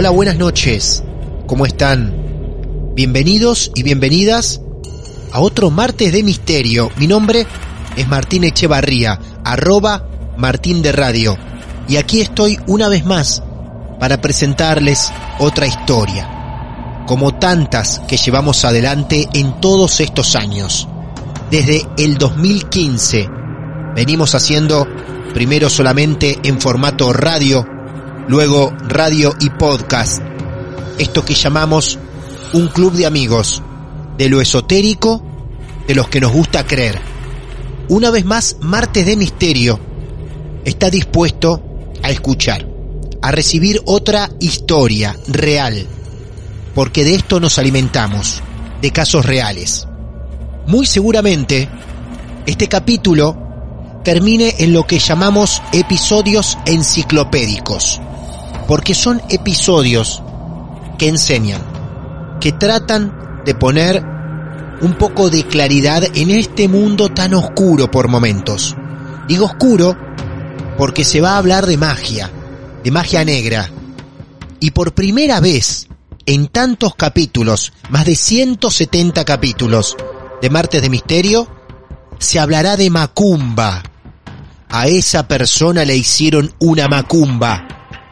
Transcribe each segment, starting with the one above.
Hola, buenas noches. ¿Cómo están? Bienvenidos y bienvenidas a otro martes de misterio. Mi nombre es Martín Echevarría, arroba Martín de Radio. Y aquí estoy una vez más para presentarles otra historia, como tantas que llevamos adelante en todos estos años. Desde el 2015 venimos haciendo primero solamente en formato radio, luego radio y podcast, esto que llamamos un club de amigos, de lo esotérico, de los que nos gusta creer. Una vez más, Martes de Misterio está dispuesto a escuchar, a recibir otra historia real, porque de esto nos alimentamos, de casos reales. Muy seguramente, este capítulo termine en lo que llamamos episodios enciclopédicos porque son episodios que enseñan, que tratan de poner un poco de claridad en este mundo tan oscuro por momentos. Digo oscuro porque se va a hablar de magia, de magia negra. Y por primera vez en tantos capítulos, más de 170 capítulos de Martes de Misterio, se hablará de Macumba. A esa persona le hicieron una Macumba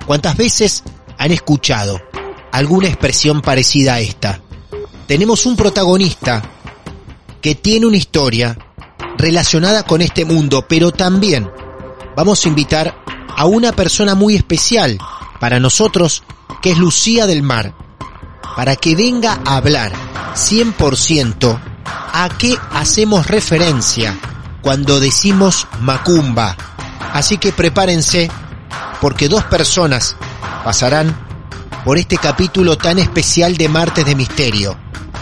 ¿Cuántas veces han escuchado alguna expresión parecida a esta? Tenemos un protagonista que tiene una historia relacionada con este mundo, pero también vamos a invitar a una persona muy especial para nosotros, que es Lucía del Mar, para que venga a hablar 100% a qué hacemos referencia cuando decimos Macumba. Así que prepárense porque dos personas pasarán por este capítulo tan especial de Martes de Misterio.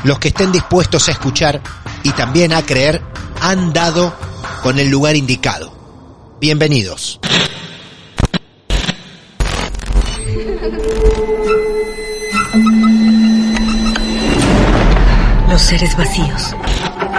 Los que estén dispuestos a escuchar y también a creer han dado con el lugar indicado. Bienvenidos. Los seres vacíos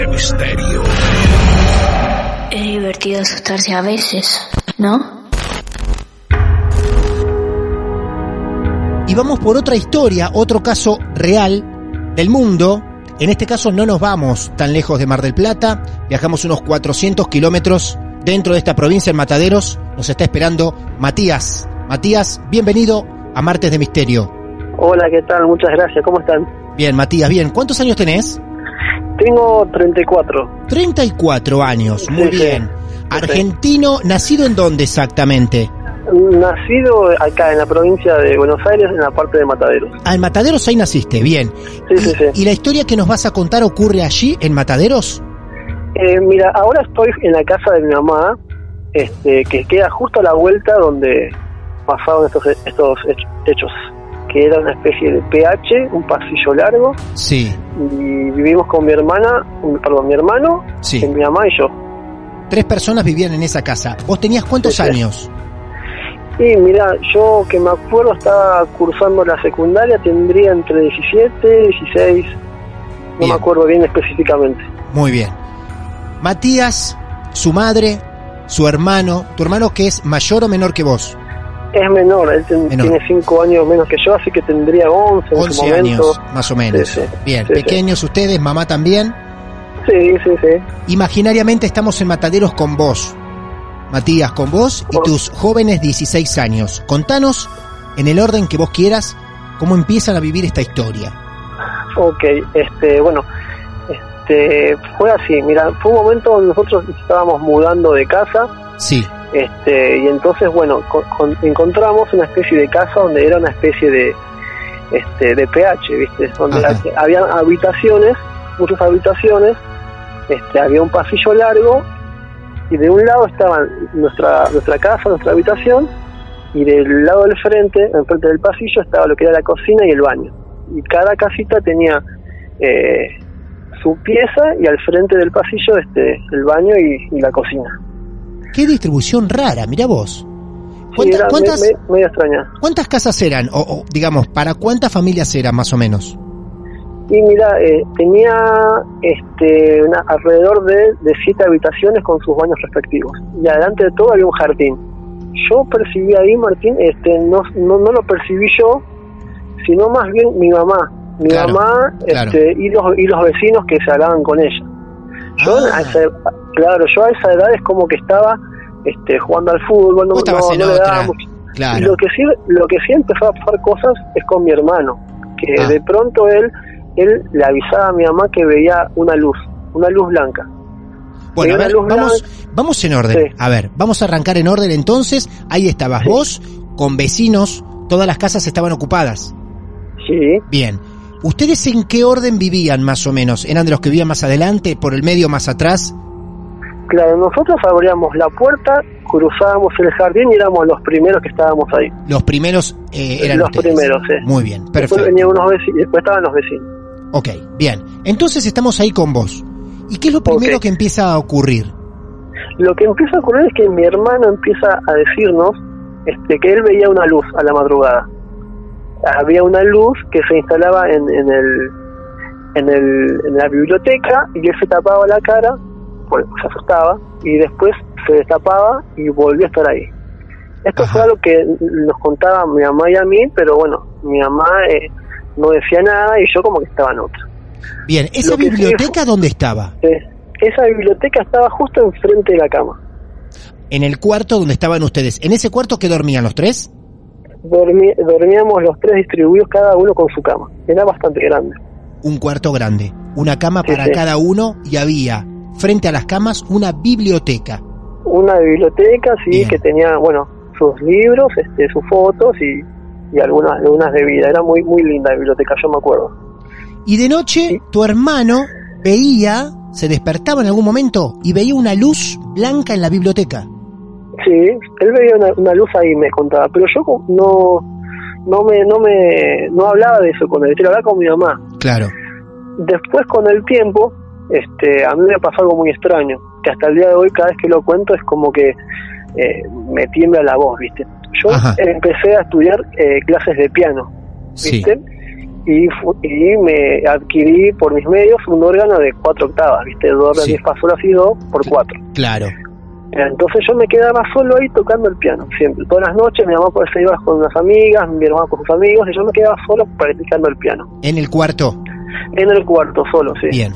de Misterio. Es divertido asustarse a veces, ¿no? Y vamos por otra historia, otro caso real del mundo. En este caso no nos vamos tan lejos de Mar del Plata, viajamos unos 400 kilómetros dentro de esta provincia en Mataderos. Nos está esperando Matías. Matías, bienvenido a Martes de Misterio. Hola, ¿qué tal? Muchas gracias. ¿Cómo están? Bien, Matías, bien. ¿Cuántos años tenés? Tengo 34. 34 años, muy Sí, sí. bien. Argentino, ¿nacido en dónde exactamente? Nacido acá en la provincia de Buenos Aires, en la parte de Mataderos. Ah, en Mataderos ahí naciste, bien. Sí, sí, sí. ¿Y la historia que nos vas a contar ocurre allí, en Mataderos? Eh, mira, ahora estoy en la casa de mi mamá, este, que queda justo a la vuelta donde pasaron estos, estos hech- hechos, que era una especie de PH, un pasillo largo, Sí, y vivimos con mi hermana, perdón, mi hermano, Sí. mi mamá y yo. tres personas vivían en esa casa. ¿Vos tenías cuántos Sí, sí. años? Y mira, yo que me acuerdo estaba cursando la secundaria, tendría entre 17 y 16, no Bien. me acuerdo bien específicamente. Muy bien. Matías, su madre, su hermano, tu hermano que es mayor o menor que vos. Es menor, él ten- Menor. tiene 5 años menos que yo, así que tendría 11 en su 11 momento. años, más o menos. Sí, sí. Bien, Sí, pequeños ustedes, mamá también. Sí, sí, sí. Imaginariamente estamos en Mataderos con vos, Matías, con vos y tus jóvenes 16 años. Contanos, en el orden que vos quieras, cómo empiezan a vivir esta historia. Ok, este, bueno, este, fue así, mira, fue un momento donde nosotros estábamos mudando de casa, Sí, este, y entonces, bueno, con- con- encontramos una especie de casa donde era una especie de, este, de PH, ¿viste? Donde Ajá. había habitaciones, muchas habitaciones, este, había un pasillo largo, y de un lado estaba nuestra, nuestra casa, nuestra habitación, y del lado del frente, enfrente del pasillo, estaba lo que era la cocina y el baño. Y cada casita tenía eh, su pieza y al frente del pasillo este el baño y, y la cocina. Qué distribución rara, mira vos. Sí, ¿Cuánta- era me- ¿Cuántas, me- medio extraña. ¿Cuántas casas eran? O, o, digamos, ¿para cuántas familias eran más o menos? Y mira, eh, tenía este una- alrededor de, de siete habitaciones con sus baños respectivos. Y adelante de todo había un jardín. Yo percibí ahí, Martín, este no, no, no lo percibí yo, sino más bien mi mamá. Mi Claro, mamá claro. este, y, los, y los vecinos que se hablaban con ella. Yo Ah. a esa, claro, yo a esa edad es como que estaba este, jugando al fútbol, no, no- no le daba mucho- Claro. Lo que sí, lo que sí empezó a pasar cosas es con mi hermano, que Ah. de pronto él, él le avisaba a mi mamá que veía una luz, una luz blanca. Bueno, a ver, vamos, vamos en orden. Sí. A ver, vamos a arrancar en orden entonces. Ahí estabas Sí. vos, con vecinos, todas las casas estaban ocupadas. Sí, Bien. ¿Ustedes en qué orden vivían más o menos? ¿Eran de los que vivían más adelante, por el medio, más atrás? Claro, nosotros abríamos la puerta, cruzábamos el jardín y éramos los primeros que estábamos ahí. Los primeros eh, eran Los ustedes. primeros, sí. Muy bien, Después perfecto. venían unos vecinos, después estaban los vecinos. Ok, bien. Entonces estamos ahí con vos. ¿Y qué es lo primero que empieza a ocurrir? Lo que empieza a ocurrir es que mi hermano empieza a decirnos este, que él veía una luz a la madrugada. Había una luz que se instalaba en, en, el, en, el, en la biblioteca y él se tapaba la cara, pues se asustaba, y después se destapaba y volvió a estar ahí. Esto Ajá. fue algo que nos contaba mi mamá y a mí, pero bueno, mi mamá eh, no decía nada y yo como que estaba en otra. Bien, ¿esa Lo sí biblioteca dónde estaba? Eh, esa biblioteca estaba justo enfrente de la cama. En el cuarto donde estaban ustedes. ¿En ese cuarto que dormían los tres? Dormi- dormíamos los tres distribuidos cada uno con su cama. Era bastante grande. Un cuarto grande. Una cama Sí, para sí. cada uno y había frente a las camas una biblioteca. Una biblioteca, sí, Bien. que tenía, bueno, sus libros, este, sus fotos y, y algunas, algunas de vida. Era muy, muy linda la biblioteca, yo me acuerdo. Y de noche Sí. tu hermano veía, se despertaba en algún momento y veía una luz blanca en la biblioteca. Sí, él veía una, una luz ahí, me contaba, pero yo no, no me, no me, no hablaba de eso con él, yo hablaba con mi mamá. Claro. Después con el tiempo, este, a mí me pasó algo muy extraño, que hasta el día de hoy cada vez que lo cuento es como que eh, me tiembla la voz, ¿viste? Yo Ajá. empecé a estudiar eh, clases de piano, Sí. ¿viste? Y, y me adquirí por mis medios un órgano de cuatro octavas, ¿viste? Do, re, Sí. mi, fa, sol, la, si, do por cuatro. Claro. Entonces yo me quedaba solo ahí tocando el piano, siempre. Todas las noches mi mamá se iba con unas amigas, mi hermano con sus amigos, y yo me quedaba solo practicando el piano. En el cuarto. En el cuarto, solo, sí. Bien.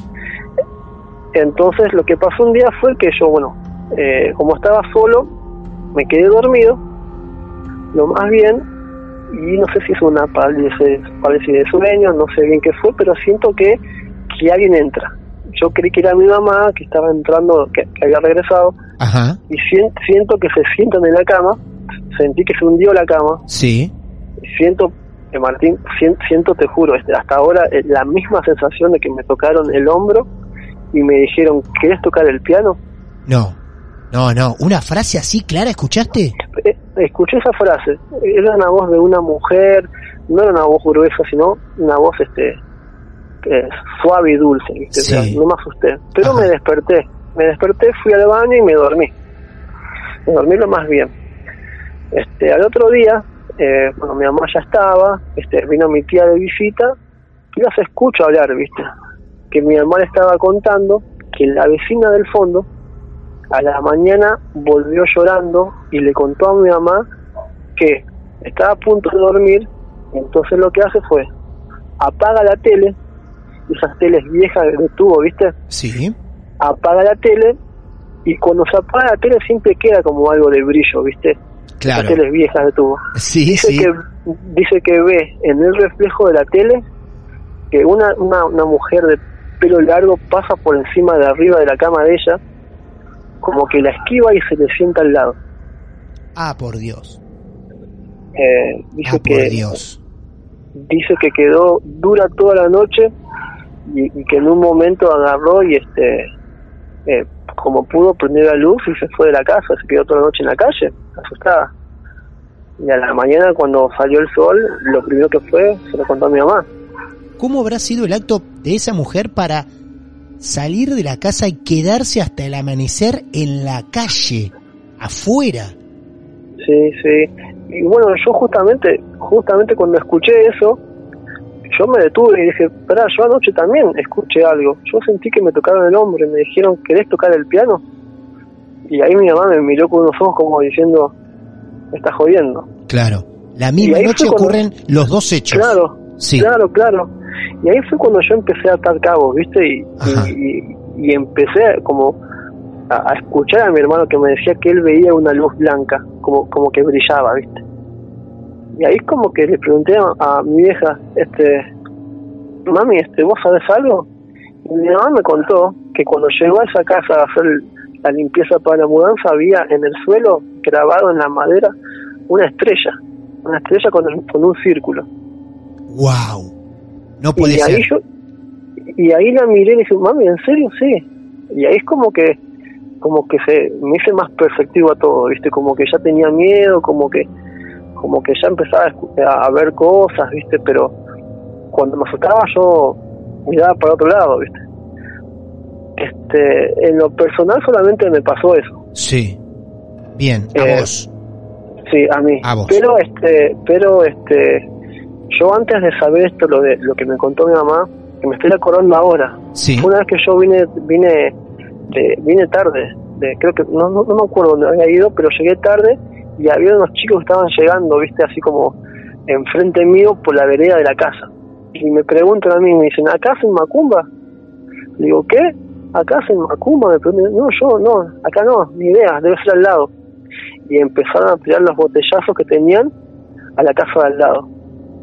Entonces lo que pasó un día fue que yo, bueno, eh, como estaba solo, me quedé dormido, lo más bien, y no sé si es una parálisis, parálisis de sueño, no sé bien qué fue, pero siento que, que alguien entra. Yo creí que era mi mamá, que estaba entrando, que, que había regresado, Ajá. y sien- siento que se sientan en la cama, sentí que se hundió la cama, Sí. y siento, eh, Martín, sien- siento, te juro, hasta ahora eh, la misma sensación de que me tocaron el hombro y me dijeron, ¿querés tocar el piano? No. No, no. Una frase así clara, ¿escuchaste? Eh, escuché esa frase, era una voz de una mujer, no era una voz gruesa, sino una voz este eh, suave y dulce, ¿viste? O sea, no me asusté, pero Ajá. me desperté, me desperté, fui al baño y me dormí, me dormí lo más bien. Este, al otro día, eh, bueno, mi mamá ya estaba, este, vino mi tía de visita, y las escucho hablar, ¿viste? Que mi le estaba contando que la vecina del fondo a la mañana volvió llorando y le contó a mi mamá que estaba a punto de dormir, entonces lo que hace fue apaga la tele, esas teles viejas de tubo, ¿viste? Sí. Apaga la tele y cuando se apaga la tele siempre queda como algo de brillo, ¿viste? Claro. Las teles viejas de tubo. Sí, dice sí. que dice que ve en el reflejo de la tele que una, una, una mujer de pelo largo pasa por encima de arriba de la cama de ella, como que la esquiva y se le sienta al lado. Ah, por Dios. Eh, dice Ah, por que Dios. dice que quedó dura toda la noche y, y que en un momento agarró y este eh, como pudo prendió la luz y se fue de la casa, se quedó toda la noche en la calle, asustada. Y a la mañana cuando salió el sol, lo primero que fue, se lo contó a mi mamá. ¿Cómo habrá sido el acto de esa mujer para salir de la casa y quedarse hasta el amanecer en la calle, afuera? Sí, sí. Y bueno, yo justamente, justamente cuando escuché eso, yo me detuve y dije, espera, yo anoche también escuché algo. Yo sentí que me tocaron el hombro y me dijeron, ¿querés tocar el piano? Y ahí mi mamá me miró con unos ojos como diciendo, me estás jodiendo. Claro. La misma noche cuando- ocurren los dos hechos. Claro, Sí. claro, claro. Y ahí fue cuando yo empecé a atar cabos, ¿viste? Y, Ajá. y, y empecé como a, a escuchar a mi hermano que me decía que él veía una luz blanca, como, como que brillaba, ¿viste? Y ahí como que le pregunté a, a mi vieja, este, mami, este, ¿vos sabés algo? Y mi mamá me contó que cuando llegó a esa casa a hacer la limpieza para la mudanza había en el suelo grabado en la madera una estrella, una estrella con, con un círculo. Wow. No puede y ser. ahí yo y ahí la miré y le dije mami en serio sí y ahí es como que como que se me hice más perceptivo a todo viste como que ya tenía miedo como que como que ya empezaba a, a ver cosas viste pero cuando me asustaba yo miraba para otro lado viste este en lo personal solamente me pasó eso Sí. Bien, a Eh, vos. Sí, a mí. A vos. Pero este, pero este, yo antes de saber esto, lo de lo que me contó mi mamá, que me estoy acordando ahora. Sí. Fue una vez que yo vine, vine, de, vine tarde, de, creo que no, no, no me acuerdo dónde había ido, pero llegué tarde y había unos chicos que estaban llegando, viste, así como enfrente mío por la vereda de la casa. Y me preguntan a mí, me dicen, ¿acá hacen macumba? Le digo, ¿qué? ¿Acá hacen macumba? Me preguntan, no, yo no, acá no, ni idea, debe ser al lado y empezaron a tirar los botellazos que tenían a la casa de al lado.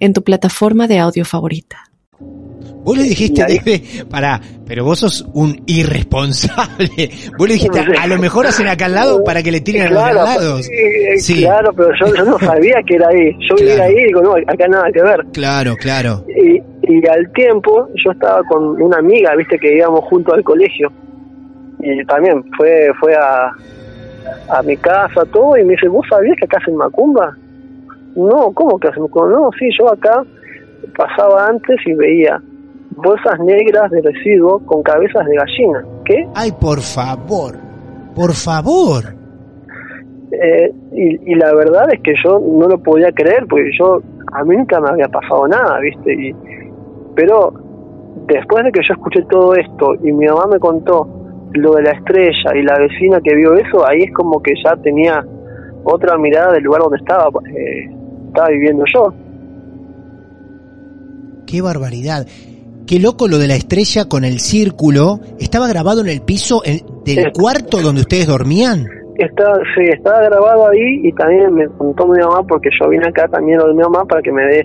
en tu plataforma de audio favorita. Vos le dijiste, Debe, pará, pero vos sos un irresponsable. Vos le dijiste, a lo mejor hacen acá al lado para que le tiren a los de al lado. sí, Sí. claro, pero yo, yo no sabía que era ahí. Yo vivía Claro. ahí y digo, no, acá nada que ver. Claro, claro. Y, y al tiempo yo estaba con una amiga, viste, que íbamos juntos al colegio. Y también fue fue a, a mi casa, todo, y me dice, ¿vos sabías que acá hacen macumba? No, ¿cómo que macumba? No, sí, yo acá pasaba antes y veía bolsas negras de residuo con cabezas de gallina. ¿Qué? Ay, por favor. Por favor. Eh, y, y la verdad es que yo no lo podía creer porque yo a mí nunca me había pasado nada viste y pero después de que yo escuché todo esto y mi mamá me contó lo de la estrella y la vecina que vio eso ahí es como que ya tenía otra mirada del lugar donde estaba eh, estaba viviendo yo Qué barbaridad. Qué loco lo de la estrella con el círculo. ¿Estaba grabado en el piso en- del cuarto donde ustedes dormían? Está, sí, estaba grabado ahí y también me contó mi mamá porque yo vine acá también lo de mi mamá para que me dé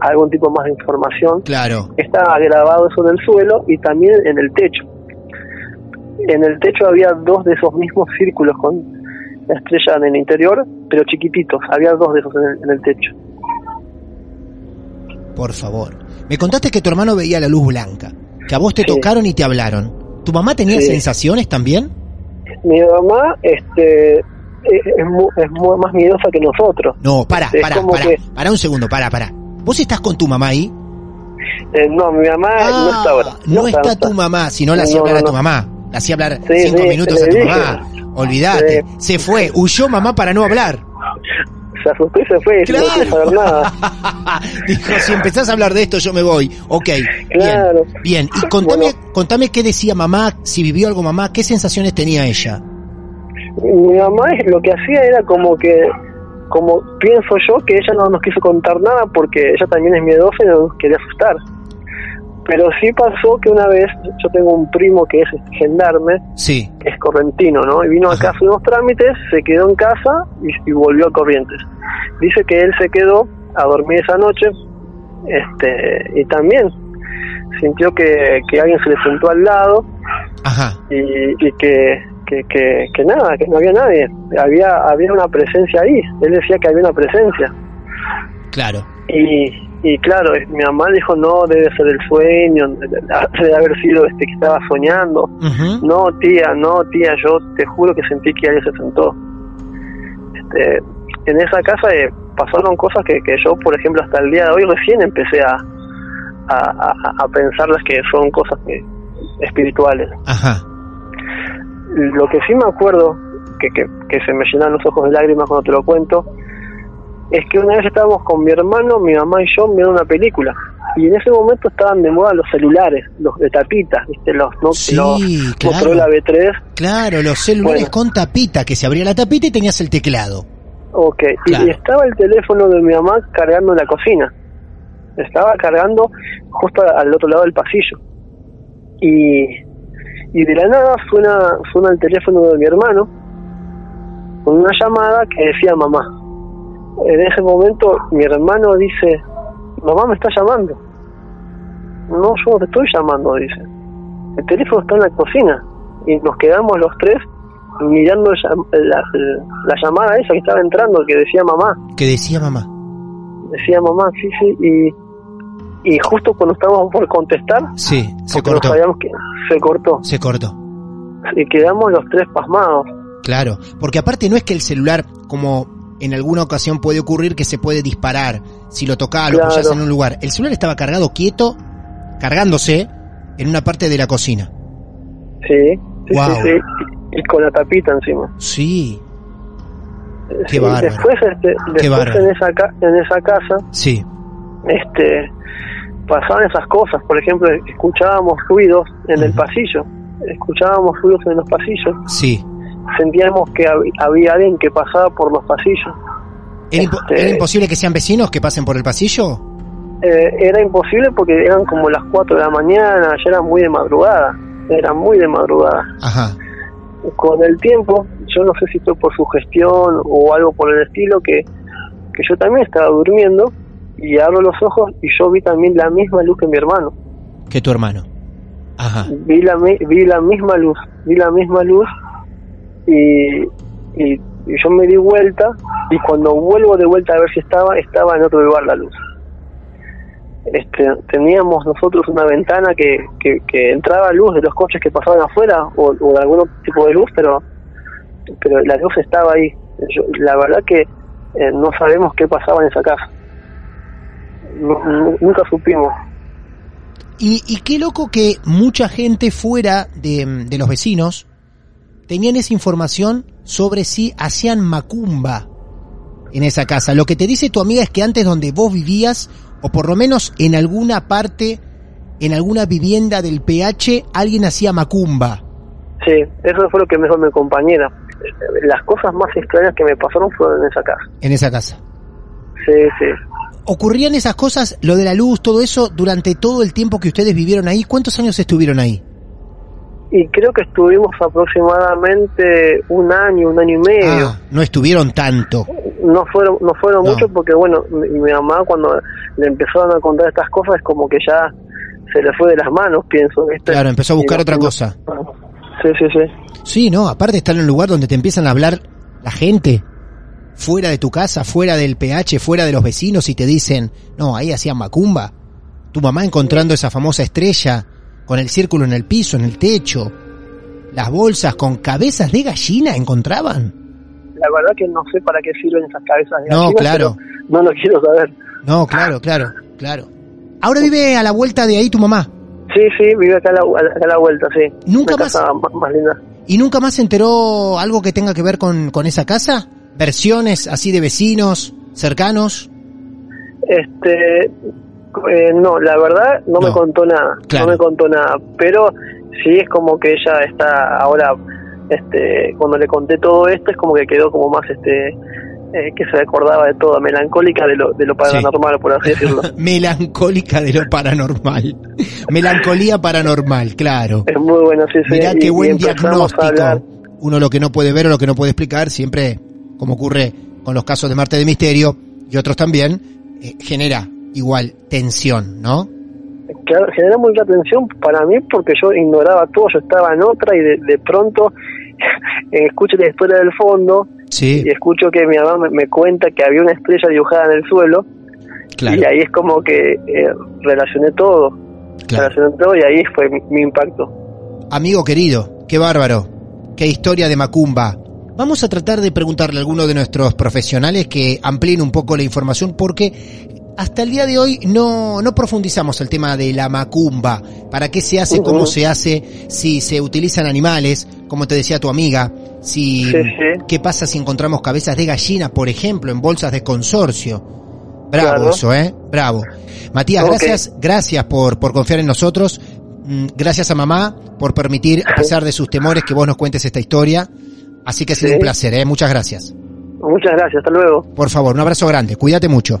algún tipo más de información Claro. estaba grabado eso en el suelo y también en el techo. En el techo había dos de esos mismos círculos con la estrella en el interior, pero chiquititos, había dos de esos en el, en el techo. Por favor. Me contaste que tu hermano veía la luz blanca, que a vos te Sí. tocaron y te hablaron. ¿Tu mamá tenía Sí. sensaciones también? Mi mamá este, es, es más miedosa que nosotros. No, para, para, para, que- para un segundo, para, para. ¿Vos estás con tu mamá ahí? Eh, no, mi mamá no está ahora. Ah, No, está, tu mamá, si no la hacía No, no, tu mamá. La hacía hablar Sí, cinco sí, minutos a tu mamá. Olvídate. Se fue, huyó mamá para no hablar. Se asustó y se fue, no quiere saber nada. Dijo, si empezás a hablar de esto, yo me voy. Ok, Claro. bien. Bien, y contame, contame qué decía mamá, si vivió algo mamá, qué sensaciones tenía ella. Mi mamá lo que hacía era como que, como pienso yo, que ella no nos quiso contar nada porque ella también es miedosa y nos quería asustar. Pero sí pasó que una vez, yo tengo un primo que es gendarme, Sí. que es correntino, ¿no? Y vino acá a hacer unos trámites, se quedó en casa y, y volvió a Corrientes. Dice que él se quedó a dormir esa noche este y también sintió que, que alguien se le sentó al lado Ajá. y, y que, que, que, que nada, que no había nadie. Había, había una presencia ahí. Él decía que había una presencia. Claro. Y, y claro, mi mamá dijo, no, debe ser el sueño, debe haber sido este que estaba soñando. No, tía, no, tía, yo te juro que sentí que alguien se sentó. Este, en esa casa eh, pasaron cosas que, que yo, por ejemplo, hasta el día de hoy recién empecé a, a, a- a pensarlas que son cosas que- espirituales. Ajá. Lo que sí me acuerdo, que, que, que se me llenan los ojos de lágrimas cuando te lo cuento, es que una vez estábamos con mi hermano, mi mamá y yo viendo una película. Y en ese momento estaban de moda los celulares, los de tapitas, ¿viste? Los, no, Sí, los claro. Motorola B3. Claro, los celulares Bueno. con tapita, que se abría la tapita y tenías el teclado. Ok, Claro. y estaba el teléfono de mi mamá cargando en la cocina. Estaba cargando justo al otro lado del pasillo. Y, y de la nada suena, suena el teléfono de mi hermano con una llamada que decía mamá. En ese momento mi hermano dice, mamá me está llamando. No, yo no te estoy llamando, dice. El teléfono está en la cocina. Y nos quedamos los tres mirando la, la llamada esa que estaba entrando, que decía mamá. Que decía mamá. Decía mamá, sí, sí. Y, y justo cuando estábamos por contestar, Sí, se cortó. sabíamos que se cortó. Se cortó. Y quedamos los tres pasmados. Claro, porque aparte no es que el celular, como en alguna ocasión puede ocurrir, que se puede disparar si lo tocás, lo Claro. apoyás en un lugar. El celular estaba cargado quieto, cargándose en una parte de la cocina. Sí, sí, Guau. sí, sí. Y, con la tapita encima. Sí, Qué Sí, bárbaro. Después, este, después bárbaro. en, esa en esa casa sí, este pasaban esas cosas por ejemplo escuchábamos ruidos en el pasillo escuchábamos ruidos en los pasillos sí. Sentíamos que hab- había alguien que pasaba por los pasillos ¿Era, impo- Este- era imposible que sean vecinos que pasen por el pasillo? Eh, era imposible porque eran como las 4 de la mañana ya era muy de madrugada era muy de madrugada Ajá. con el tiempo yo no sé si fue por su gestión o algo por el estilo que que yo también estaba durmiendo y abro los ojos y yo vi también la misma luz que mi hermano Que tu hermano. Ajá. vi la vi la misma luz vi la misma luz y, y, yo me di vuelta y cuando vuelvo de vuelta a ver si estaba estaba en otro lugar la luz. Este teníamos nosotros una ventana que, que, que entraba luz de los coches que pasaban afuera o, de algún tipo de luz pero pero la luz estaba ahí. Yo- la verdad que eh, no sabemos qué pasaba en esa casa. Nu- nu- nunca supimos. Y, y qué loco que mucha gente fuera de, de los vecinos tenían esa información sobre si hacían macumba en esa casa. Lo que te dice tu amiga es que antes donde vos vivías, o por lo menos en alguna parte, en alguna vivienda del PH, alguien hacía macumba. Sí, eso fue lo que me dijo mi compañera. Las cosas más extrañas que me pasaron fueron en esa casa. en esa casa. Sí, sí. ¿Ocurrían esas cosas, lo de la luz, todo eso, durante todo el tiempo que ustedes vivieron ahí? ¿Cuántos años estuvieron ahí? Y creo que estuvimos aproximadamente un año, un año y medio. Ah, no estuvieron tanto. No fueron, no fueron No. mucho porque, bueno, mi, mi mamá cuando le empezaron a contar estas cosas es como que ya se le fue de las manos, pienso. ¿viste? Claro, empezó a buscar Y otra cosa. Sí, sí, sí. Sí, no, aparte estar en un lugar donde te empiezan a hablar la gente, fuera de tu casa, fuera del PH, fuera de los vecinos y te dicen, no, ahí hacían macumba. Tu mamá encontrando esa famosa estrella con el círculo en el piso, en el techo. Las bolsas con cabezas de gallina encontraban. La verdad que no sé para qué sirven esas cabezas de No, gallina, claro. pero No lo quiero saber. No, claro, claro, claro. Ahora vive a la vuelta de ahí tu mamá. Sí, sí, vive acá a la, acá a la vuelta, sí. Nunca Una más- casa más, más linda. ¿Y nunca más se enteró algo que tenga que ver con, con esa casa? ¿Versiones así de vecinos, cercanos? Este, eh, no, la verdad no, No. me contó nada, Claro. no me contó nada, pero sí es como que ella está ahora, este, cuando le conté todo esto es como que quedó como más, este, eh, que se acordaba de todo, melancólica de lo, de lo paranormal, por así decirlo. Melancólica de lo paranormal. Melancolía paranormal, claro. Es muy bueno, sí, sí. Mirá qué buen diagnóstico. Uno lo que no puede ver o lo que no puede explicar, siempre, como ocurre con los casos de Marte de Misterio y otros también, eh, genera igual tensión, ¿no? Claro, genera mucha atención para mí porque yo ignoraba todo, yo estaba en otra y de, de pronto escucho la historia del fondo Sí, y escucho que mi mamá me, me cuenta que había una estrella dibujada en el suelo claro. y ahí es como que eh, relacioné todo, claro. relacioné todo y ahí fue mi, mi impacto. Amigo querido, qué bárbaro, qué historia de Macumba. Vamos a tratar de preguntarle a alguno de nuestros profesionales que amplíen un poco la información porque hasta el día de hoy no, no profundizamos el tema de la Macumba. ¿Para qué se hace? ¿Cómo se hace? Si se utilizan animales, como te decía tu amiga. Si, Sí, sí. ¿Qué pasa si encontramos cabezas de gallina, por ejemplo, en bolsas de consorcio? Bravo Claro. eso, ¿eh? Bravo. Matías, gracias, gracias por, por confiar en nosotros. Mm, Gracias a mamá por permitir, a pesar de sus temores, que vos nos cuentes esta historia. Así que ha sido Sí. un placer, ¿eh? Muchas gracias. Muchas gracias, hasta luego. Por favor, un abrazo grande. Cuídate mucho.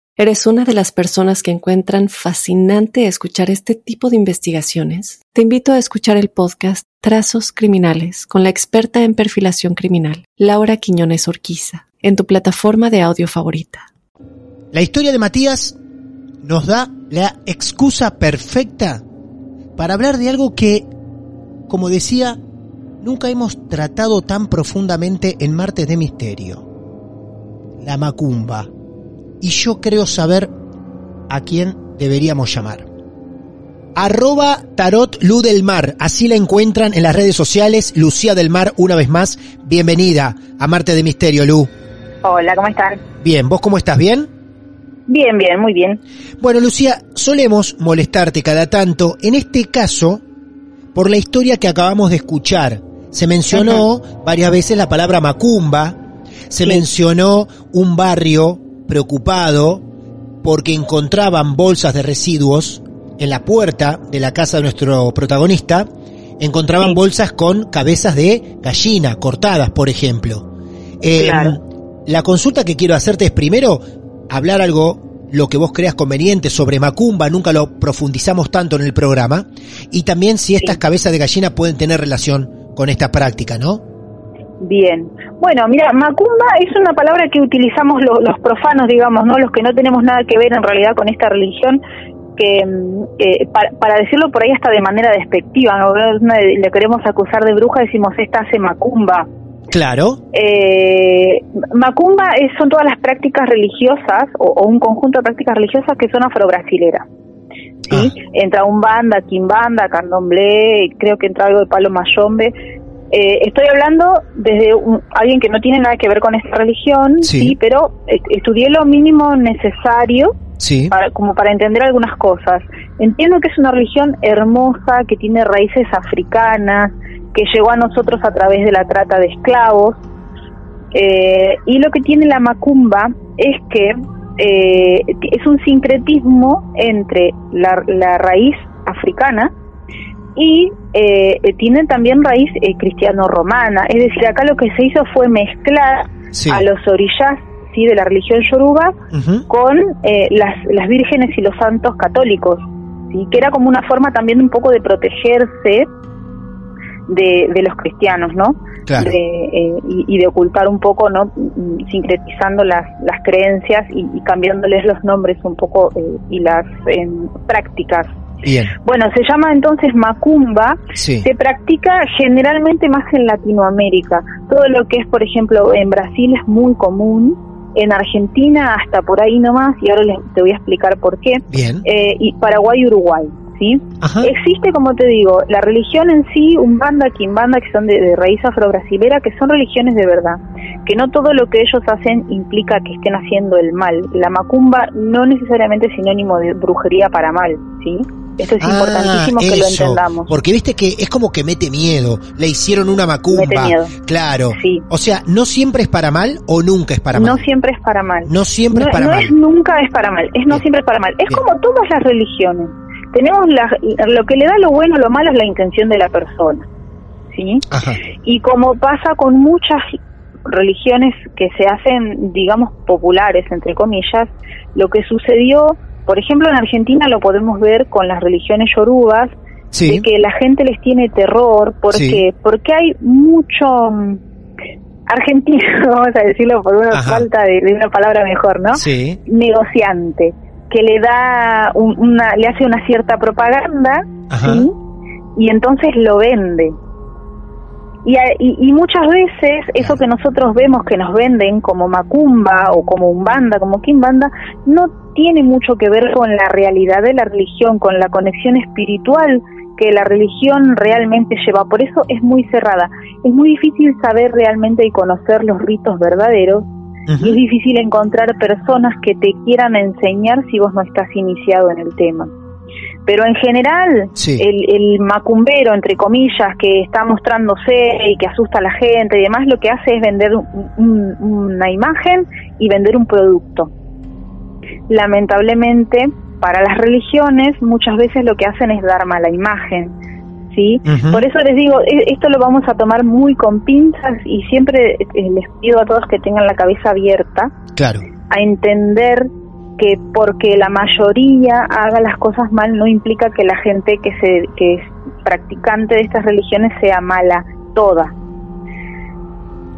eres una de las personas que encuentran fascinante escuchar este tipo de investigaciones, te invito a escuchar el podcast Trazos Criminales con la experta en perfilación criminal, Laura Quiñones Orquiza, en tu plataforma de audio favorita. La historia de Matías nos da la excusa perfecta para hablar de algo que, como decía, nunca hemos tratado tan profundamente en Martes de Misterio. La macumba. Y yo creo saber a quién deberíamos llamar. Arroba Tarot Lu del Mar. Así la encuentran en las redes sociales. Lucía del Mar, una vez más, bienvenida a Marte de Misterio, Lu. Hola, ¿cómo están? Bien, ¿vos cómo estás? ¿Bien? Bien, bien, muy bien. Bueno, Lucía, solemos molestarte cada tanto, en este caso, por la historia que acabamos de escuchar. Se mencionó varias veces la palabra Macumba, se Sí. mencionó un barrio preocupado porque encontraban bolsas de residuos en la puerta de la casa de nuestro protagonista, encontraban Sí. bolsas con cabezas de gallina cortadas, por ejemplo. Eh, Claro. La consulta que quiero hacerte es primero hablar algo, lo que vos creas conveniente sobre Macumba, nunca lo profundizamos tanto en el programa, y también si estas cabezas de gallina pueden tener relación con esta práctica, ¿no? Bien. Bueno, mira, macumba es una palabra que utilizamos lo- los profanos, digamos, ¿no? Los que no tenemos nada que ver en realidad con esta religión, que mm, eh, para, para decirlo por ahí hasta de manera despectiva, ¿no? Le queremos acusar de bruja, decimos, esta hace macumba. Claro, Eh, macumba es, son todas las prácticas religiosas o, o un conjunto de prácticas religiosas que son afrobrasileras. ¿sí? Entra un banda, quimbanda, candomblé, creo que entra algo de palo mayombe. Eh, estoy hablando desde un- alguien que no tiene nada que ver con esta religión, Sí. sí, pero estudié lo mínimo necesario sí, para, como para entender algunas cosas. Entiendo que es una religión hermosa, que tiene raíces africanas, que llegó a nosotros a través de la trata de esclavos. Eh, y lo que tiene la macumba es que eh, es un sincretismo entre la, la raíz africana y eh, tiene también raíz eh, cristiano-romana. Es decir, acá lo que se hizo fue mezclar sí. a los orillas ¿sí? de la religión yoruba con eh, las, las vírgenes y los santos católicos, ¿sí? que era como una forma también un poco de protegerse de, de los cristianos, ¿no? Claro. de, eh, y, y de ocultar un poco, ¿no? Mm, sincretizando las, las creencias y, y cambiándoles los nombres un poco eh, y las em, prácticas. Bien. Bueno, se llama entonces macumba, Sí. se practica generalmente más en Latinoamérica. Todo lo que es, por ejemplo, en Brasil es muy común, en Argentina hasta por ahí nomás, y ahora les, te voy a explicar por qué, Bien. eh, y Paraguay y Uruguay. ¿sí? Existe, como te digo, la religión en sí, Umbanda, Quimbanda, que son de, de raíz afro-brasilera, que son religiones de verdad, que no todo lo que ellos hacen implica que estén haciendo el mal. La macumba no necesariamente es sinónimo de brujería para mal, ¿sí? Esto es Ah, importantísimo que lo entendamos. Porque viste que es como que mete miedo. Le hicieron una macumba. Mete miedo. Claro. Sí. O sea, ¿no siempre es para mal o nunca es para No mal? siempre es para mal. No siempre no, es para no mal. es nunca es para mal, es no Bien. siempre es para mal. Es Bien. como todas las religiones. Tenemos la- lo que le da lo bueno o lo malo es la intención de la persona. ¿Sí? Ajá. Y como pasa con muchas religiones que se hacen, digamos, populares, entre comillas, lo que sucedió, por ejemplo, en Argentina lo podemos ver con las religiones yorubas, Sí. de que la gente les tiene terror, porque Sí. porque hay mucho mm, argentino, vamos a decirlo por una Ajá. falta de, de una palabra mejor, ¿no? Sí. Negociante, que le da un- una, le hace una cierta propaganda, Ajá. ¿sí? Y entonces lo vende. Y, y, y muchas veces eso que nosotros vemos que nos venden como macumba o como umbanda, como quimbanda, no tiene mucho que ver con la realidad de la religión, con la conexión espiritual que la religión realmente lleva. Por eso es muy cerrada. Es muy difícil saber realmente y conocer los ritos verdaderos y es difícil encontrar personas que te quieran enseñar si vos no estás iniciado en el tema. Pero en general, Sí. el, el macumbero, entre comillas, que está mostrándose y que asusta a la gente y demás, lo que hace es vender un- un- una imagen y vender un producto. Lamentablemente, para las religiones, muchas veces lo que hacen es dar mala imagen. ¿sí? Por eso les digo, e- esto lo vamos a tomar muy con pinzas y siempre eh, les pido a todos que tengan la cabeza abierta Claro. a entender que porque la mayoría haga las cosas mal no implica que la gente que se que es practicante de estas religiones sea mala toda.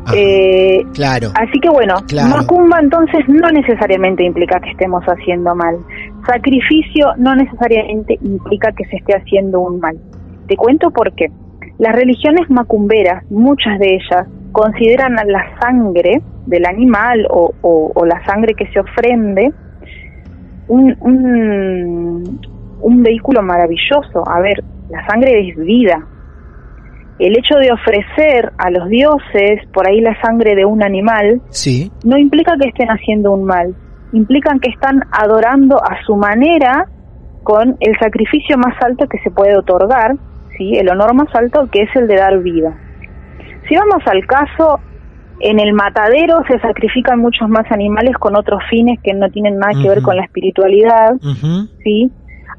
Ajá. Eh, Claro. así que bueno, Claro. macumba entonces no necesariamente implica que estemos haciendo mal. Sacrificio no necesariamente implica que se esté haciendo un mal. Te cuento por qué. Las religiones macumberas, muchas de ellas, consideran a la sangre del animal o, o- o la sangre que se ofrende un, un, un vehículo maravilloso. A ver, la sangre es vida. El hecho de ofrecer a los dioses por ahí la sangre de un animal Sí. no implica que estén haciendo un mal, implican que están adorando a su manera con el sacrificio más alto que se puede otorgar, ¿sí? el honor más alto que es el de dar vida. Si vamos al caso, en el matadero se sacrifican muchos más animales con otros fines que no tienen nada que ver con la espiritualidad. ¿sí?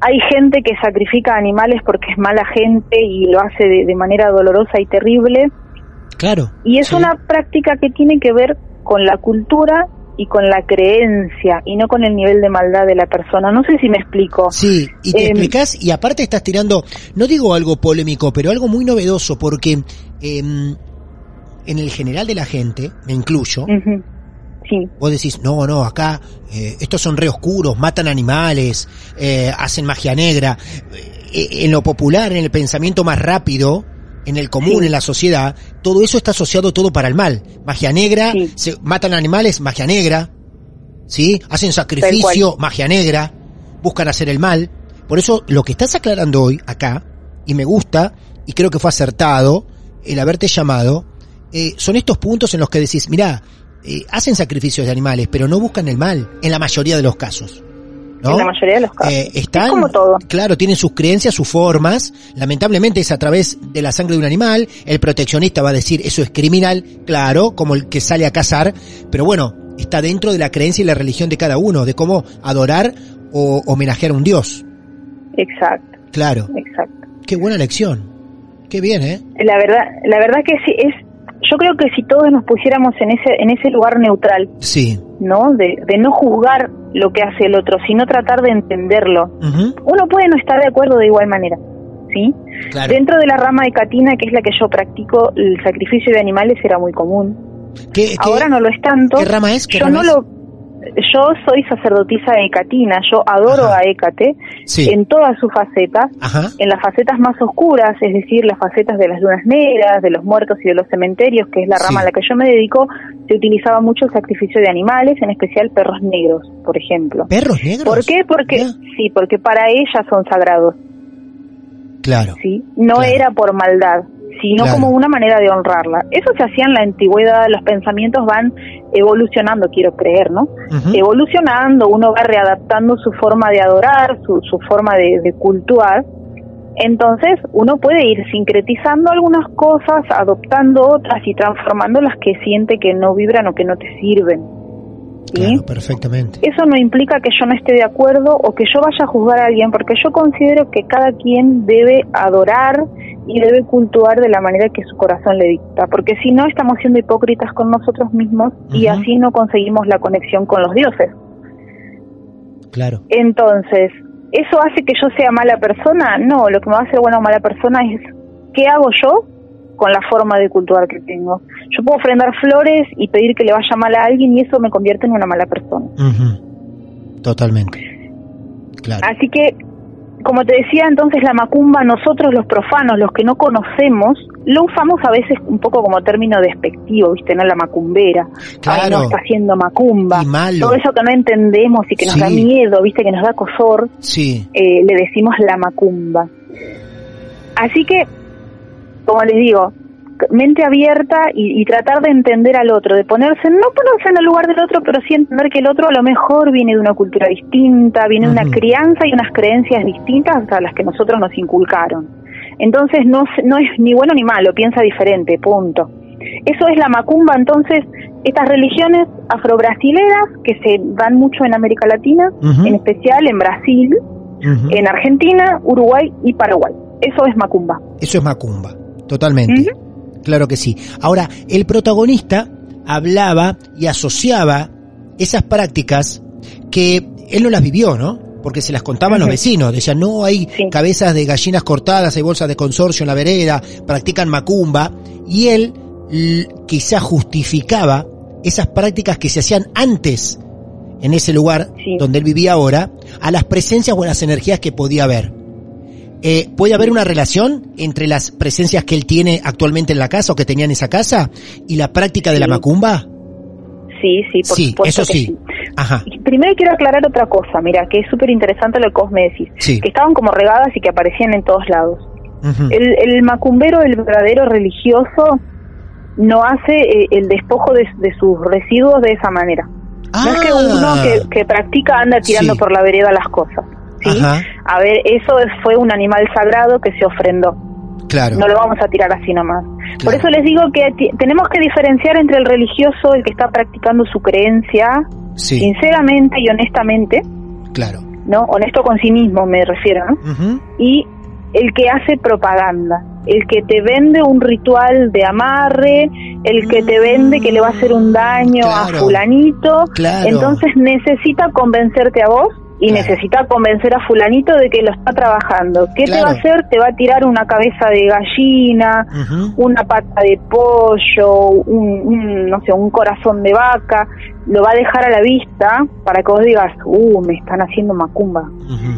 Hay gente que sacrifica animales porque es mala gente y lo hace de, de manera dolorosa y terrible, Claro. y es Sí. una práctica que tiene que ver con la cultura y con la creencia y no con el nivel de maldad de la persona. No sé si me explico. Sí, y te Em, explicás, y aparte estás tirando, no digo algo polémico, pero algo muy novedoso, porque em, en el general de la gente, me incluyo. Sí, vos decís, no, no, acá eh, estos son re oscuros, matan animales, eh, hacen magia negra. Eh, en lo popular, en el pensamiento más rápido, en el común, Sí. en la sociedad, todo eso está asociado todo para el mal. Magia negra, Sí. se matan animales, magia negra, ¿sí? Hacen sacrificio, magia negra, buscan hacer el mal. Por eso lo que estás aclarando hoy acá, y me gusta, y creo que fue acertado el haberte llamado, eh, son estos puntos en los que decís, mirá, eh, hacen sacrificios de animales, pero no buscan el mal, en la mayoría de los casos. ¿no? en la mayoría de los casos. Eh, están, es como todo. claro, tienen sus creencias, sus formas. Lamentablemente es a través de la sangre de un animal. El proteccionista va a decir eso es criminal, claro, como el que sale a cazar. Pero bueno, está dentro de la creencia y la religión de cada uno, de cómo adorar o homenajear a un dios. Exacto, Claro, exacto. qué buena lección. Qué bien, ¿eh? La verdad, la verdad que sí es. Yo creo que si todos nos pusiéramos en ese en ese lugar neutral, Sí. ¿no? De, de no juzgar lo que hace el otro, sino tratar de entenderlo. Uno puede no estar de acuerdo de igual manera, ¿sí? Claro. Dentro de la rama de Catina, que es la que yo practico, el sacrificio de animales era muy común. ¿Qué, qué- Ahora no lo es tanto. qué rama es? ¿Qué yo rama no es? lo yo soy sacerdotisa de Catina, yo adoro Ajá. a Hécate Sí. en todas sus facetas, Ajá. en las facetas más oscuras, es decir, las facetas de las lunas negras, de los muertos y de los cementerios, que es la Sí. rama a la que yo me dedico, se utilizaba mucho el sacrificio de animales, en especial perros negros, por ejemplo. ¿Perros negros? ¿Por qué? Porque sí, porque para ella son sagrados, Claro. ¿sí? No Claro. era por maldad, sino Claro. como una manera de honrarla. Eso se hacía en la antigüedad, los pensamientos van evolucionando, quiero creer, ¿no? Evolucionando, uno va readaptando su forma de adorar, su, su forma de, de cultuar. Entonces, uno puede ir sincretizando algunas cosas, adoptando otras y transformando las que siente que no vibran o que no te sirven. ¿Sí? Claro, perfectamente. Eso no implica que yo no esté de acuerdo o que yo vaya a juzgar a alguien, porque yo considero que cada quien debe adorar y debe cultuar de la manera que su corazón le dicta, porque si no estamos siendo hipócritas con nosotros mismos y así no conseguimos la conexión con los dioses. Claro. Entonces, ¿eso hace que yo sea mala persona? No, lo que me va a hacer buena o mala persona es qué hago yo con la forma de cultuar que tengo. Yo puedo ofrendar flores y pedir que le vaya mal a alguien y eso me convierte en una mala persona. Ujú. Totalmente. Claro. Así que, como te decía, entonces la macumba, nosotros los profanos, los que no conocemos, lo usamos a veces un poco como término despectivo, ¿viste? No la macumbera. Ay, Claro. no está haciendo macumba. Y malo. Todo eso que no entendemos y que nos Sí. da miedo, ¿viste? Que nos da cosor, Sí. eh, le decimos la macumba. Así que, como les digo, mente abierta y, y tratar de entender al otro, de ponerse, no ponerse en el lugar del otro, pero sí entender que el otro a lo mejor viene de una cultura distinta, viene de una crianza y unas creencias distintas a las que nosotros nos inculcaron. Entonces no, no es ni bueno ni malo, piensa diferente, punto. Eso es la macumba, entonces, estas religiones afrobrasileras que se dan mucho en América Latina, en especial en Brasil, en Argentina, Uruguay y Paraguay. Eso es macumba. Eso es Macumba, totalmente. Claro que sí. Ahora, el protagonista hablaba y asociaba esas prácticas que él no las vivió, ¿no? Porque se las contaban los vecinos. Decían, no, hay Sí. cabezas de gallinas cortadas, hay bolsas de consorcio en la vereda, practican macumba. Y él quizá justificaba esas prácticas que se hacían antes en ese lugar Sí. donde él vivía ahora, a las presencias o a las energías que podía haber. Eh, ¿Puede haber una relación entre las presencias que él tiene actualmente en la casa o que tenía en esa casa y la práctica de la Sí. macumba? Sí, sí, por sí, supuesto eso que sí. Ajá. Y Primero quiero aclarar otra cosa, mira, que es súper interesante lo que vos me decís, Sí. que estaban como regadas y que aparecían en todos lados. El, el macumbero, el verdadero religioso, no hace eh, el despojo de, de sus residuos de esa manera. No es que Ah. uno que, que practica anda tirando Sí. por la vereda las cosas. ¿Sí? Ajá. A ver, eso es- fue un animal sagrado que se ofrendó. Claro. No lo vamos a tirar así nomás. Por eso les digo que tenemos que diferenciar entre el religioso, el que está practicando su creencia, Sí, sinceramente y honestamente, claro. ¿no? Honesto con sí mismo me refiero, ¿no? Y el que hace propaganda, el que te vende un ritual de amarre, el que te vende que le va a hacer un daño Claro. a fulanito, Claro. entonces necesita convencerte a vos y Claro. necesita convencer a fulanito de que lo está trabajando. ¿Qué te va a hacer? Te va a tirar una cabeza de gallina, una pata de pollo, un, un, no sé, un corazón de vaca, lo va a dejar a la vista para que vos digas, uh, me están haciendo macumba.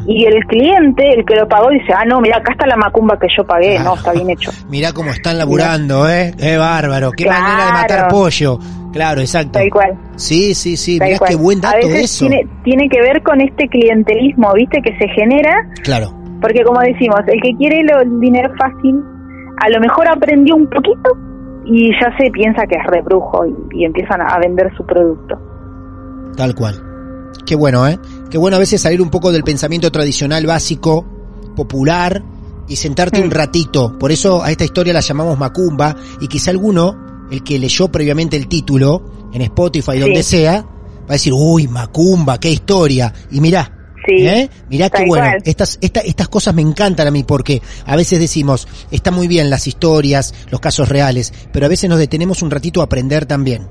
Y el cliente, el que lo pagó, dice, ah, no, mira, acá está la macumba que yo pagué, Claro. no, está bien hecho. Mirá cómo están laburando, ¿eh? Qué bárbaro. Qué manera de matar pollo. Claro, exacto. Tal cual. Sí, sí, sí. Mirá qué buen a dato veces eso. Tiene, tiene que ver con este clientelismo, ¿viste? Que se genera, Claro. porque como decimos, el que quiere lo- el dinero fácil, a lo mejor aprendió un poquito y ya se piensa que es rebrujo y, y empiezan a vender su producto. Tal cual. Qué bueno, ¿eh? Qué bueno a veces salir un poco del pensamiento tradicional básico, popular, y sentarte un ratito. Por eso a esta historia la llamamos Macumba, y quizá alguno, el que leyó previamente el título, en Spotify, donde sea, va a decir, uy, Macumba, qué historia. Y mirá, Sí. ¿Eh? Mirá qué Tal bueno. Estas, esta- estas cosas me encantan a mí porque a veces decimos, está muy bien las historias, los casos reales, pero a veces nos detenemos un ratito a aprender también.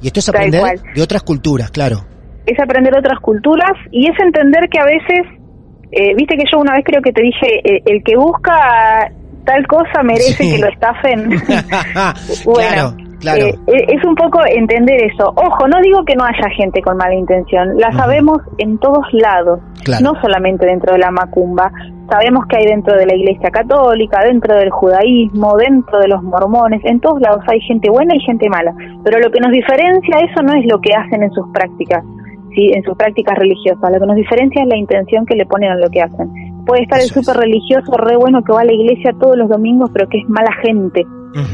Y esto es aprender de otras culturas, claro. es aprender otras culturas y es entender que a veces Eh, Viste que yo una vez creo que te dije, eh, el que busca tal cosa merece Sí. que lo estafen. Claro, claro. eh, es un poco entender eso. Ojo, no digo que no haya gente con mala intención, la sabemos en todos lados, Claro. no solamente dentro de la macumba. Sabemos que hay dentro de la Iglesia Católica, dentro del judaísmo, dentro de los mormones, en todos lados hay gente buena y gente mala. Pero lo que nos diferencia eso no es lo que hacen en sus prácticas, ¿sí? en sus prácticas religiosas. Lo que nos diferencia es la intención que le ponen a lo que hacen. Puede estar Eso el súper religioso, re bueno, que va a la iglesia todos los domingos, pero que es mala gente.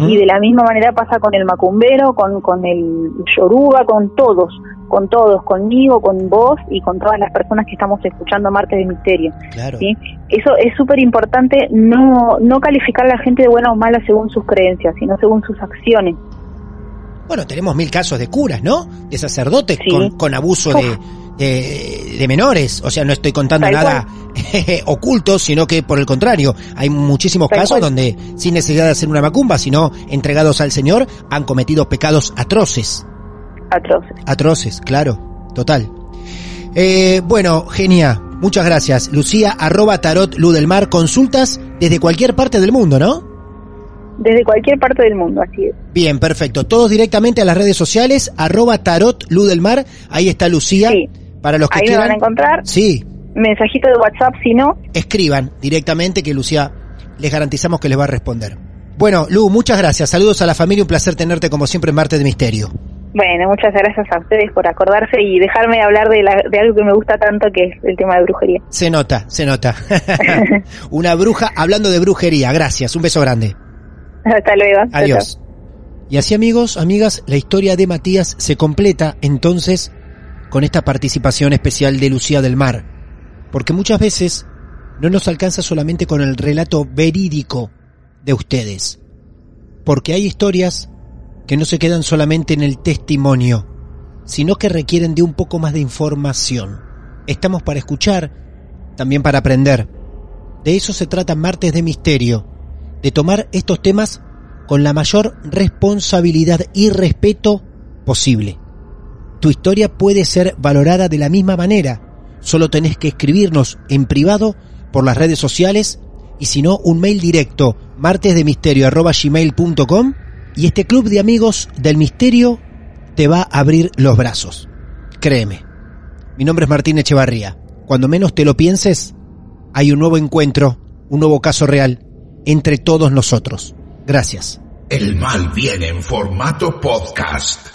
Y de la misma manera pasa con el macumbero, con, con el yoruba, con todos, con todos, conmigo, con vos y con todas las personas que estamos escuchando Martes de Misterio. Claro. ¿sí? Eso es súper importante, no, no calificar a la gente de buena o mala según sus creencias, sino según sus acciones. Bueno, tenemos mil casos de curas, ¿no? De sacerdotes Sí. con, con abuso de, de, de menores. O sea, no estoy contando Tal nada oculto, sino que por el contrario, hay muchísimos Tal casos cual. donde, sin necesidad de hacer una macumba, sino entregados al Señor, han cometido pecados atroces. Atroces. Atroces, claro, total. Eh, bueno, genia, muchas gracias. Lucía, arroba tarot Luz del Mar, consultas desde cualquier parte del mundo, ¿no? Desde cualquier parte del mundo, así es. Bien, perfecto. Todos directamente a las redes sociales, arroba tarot Luz del Mar, ahí está Lucía. Sí. Para los que Ahí me quieran. van a encontrar. Sí, Mensajito de WhatsApp, si no, escriban directamente que Lucía les garantizamos que les va a responder. Bueno, Lu, muchas gracias. Saludos a la familia, un placer tenerte como siempre en Martes de Misterio. Bueno, muchas gracias a ustedes por acordarse y dejarme hablar de, la- de algo que me gusta tanto, que es el tema de brujería. Se nota, se nota. Una bruja hablando de brujería. Gracias, un beso grande. Hasta luego. Adiós. Y así amigos, amigas, la historia de Matías se completa entonces con esta participación especial de Lucía del Mar. Porque muchas veces no nos alcanza solamente con el relato verídico de ustedes. Porque hay historias que no se quedan solamente en el testimonio, sino que requieren de un poco más de información. Estamos para escuchar, también para aprender. De eso se trata Martes de Misterio, de tomar estos temas con la mayor responsabilidad y respeto posible. Tu historia puede ser valorada de la misma manera. Solo tenés que escribirnos en privado por las redes sociales y si no, un mail directo martesdemisterio.gmail.com y este club de amigos del misterio te va a abrir los brazos. Créeme. Mi nombre es Martín Echevarría. Cuando menos te lo pienses, hay un nuevo encuentro, un nuevo caso real entre todos nosotros. Gracias. El mal viene en formato podcast.